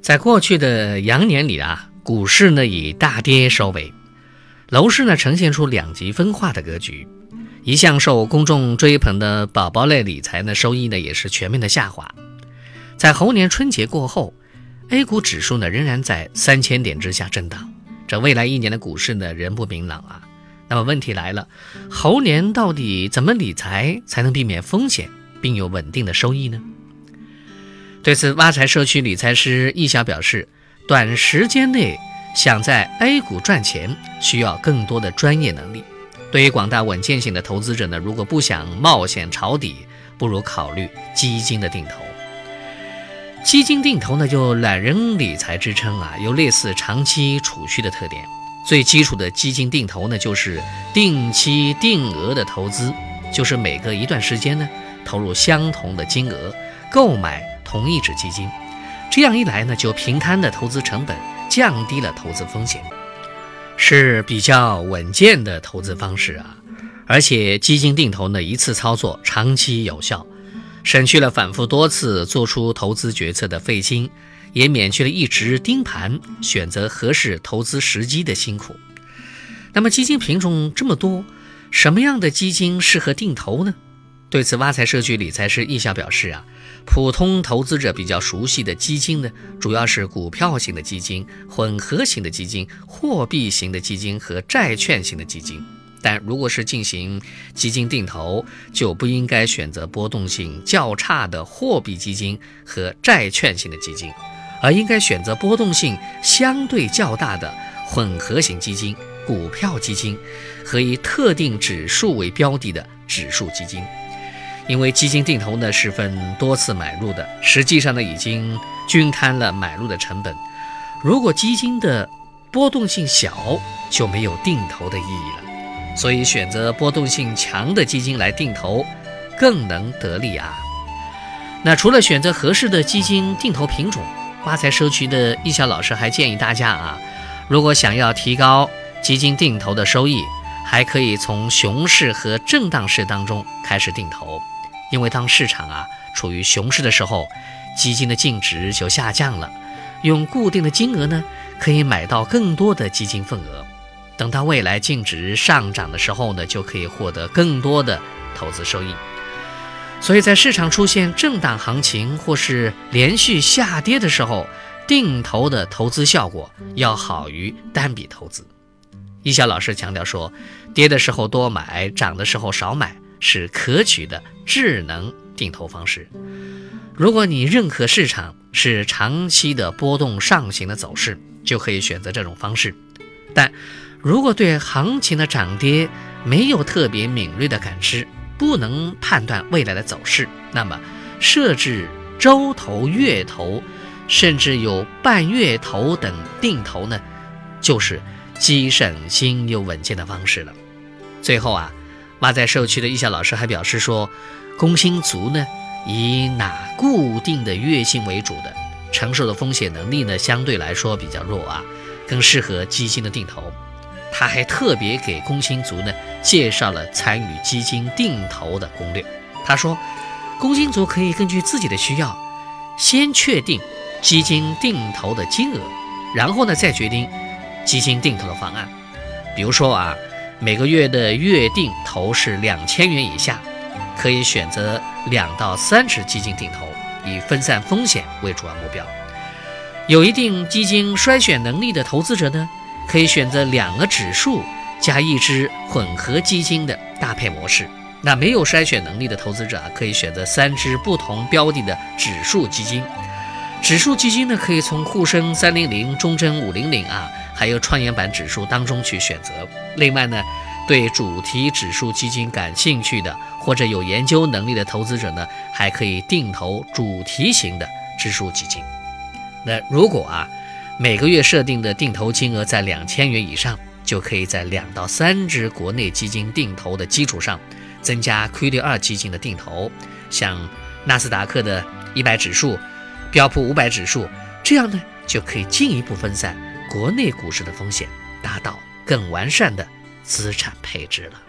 在过去的羊年里啊，股市呢以大跌收尾，楼市呢呈现出两极分化的格局。一向受公众追捧的宝宝类理财呢，收益呢也是全面的下滑。在猴年春节过后，A 股指数呢仍然在三千点之下震荡，这未来一年的股市呢仍不明朗啊。那么问题来了，猴年到底怎么理财才能避免风险，并有稳定的收益呢？对此，挖财社区理财师易晓表示，短时间内想在 A 股赚钱，需要更多的专业能力。对于广大稳健型的投资者呢，如果不想冒险抄底，不如考虑基金的定投。基金定投呢，就懒人理财之称啊，有类似长期储蓄的特点。最基础的基金定投呢，就是定期定额的投资，就是每隔一段时间呢，投入相同的金额购买。同一只基金，这样一来呢，就平摊的投资成本，降低了投资风险，是比较稳健的投资方式啊。而且基金定投呢，一次操作，长期有效，省去了反复多次做出投资决策的费心，也免去了一直盯盘选择合适投资时机的辛苦。那么基金品种这么多，什么样的基金适合定投呢？对此，挖财社区理财师易笑表示啊，普通投资者比较熟悉的基金呢，主要是股票型的基金、混合型的基金、货币型的基金和债券型的基金。但如果是进行基金定投，就不应该选择波动性较差的货币基金和债券型的基金，而应该选择波动性相对较大的混合型基金、股票基金和以特定指数为标的的指数基金。因为基金定投呢是分多次买入的，实际上呢已经均摊了买入的成本。如果基金的波动性小，就没有定投的意义了。所以选择波动性强的基金来定投，更能得利啊。那除了选择合适的基金定投品种，发财社区的易晓老师还建议大家啊，如果想要提高基金定投的收益，还可以从熊市和震荡市当中开始定投。因为当市场啊处于熊市的时候，基金的净值就下降了，用固定的金额呢可以买到更多的基金份额，等到未来净值上涨的时候呢，就可以获得更多的投资收益。所以在市场出现震荡行情或是连续下跌的时候，定投的投资效果要好于单笔投资。易晓老师强调说，跌的时候多买，涨的时候少买。是可取的智能定投方式。如果你认可市场是长期的波动上行的走势，就可以选择这种方式。但如果对行情的涨跌没有特别敏锐的感知，不能判断未来的走势，那么设置周投、月投，甚至有半月投等定投呢，就是既省心又稳健的方式了。最后啊。妈在社区的易夏老师还表示说，工薪族呢以拿固定的月薪为主的，承受的风险能力呢相对来说比较弱啊，更适合基金的定投。他还特别给工薪族呢介绍了参与基金定投的攻略。他说，工薪族可以根据自己的需要，先确定基金定投的金额，然后呢再决定基金定投的方案。比如说啊。每个月的月定投是两千元以下，可以选择两到三只基金定投，以分散风险为主要目标。有一定基金筛选能力的投资者呢，可以选择两个指数加一只混合基金的搭配模式。那没有筛选能力的投资者啊，可以选择三只不同标的的指数基金。指数基金呢，可以从沪深三零零、中证五零零啊。还有创业板指数当中去选择。另外呢，对主题指数基金感兴趣的或者有研究能力的投资者呢，还可以定投主题型的指数基金。那如果啊，每个月设定的定投金额在两千元以上，就可以在两到三只国内基金定投的基础上，增加 QD 二基金的定投，像纳斯达克的一百指数、标普五百指数，这样呢，就可以进一步分散。国内股市的风险，达到更完善的资产配置了。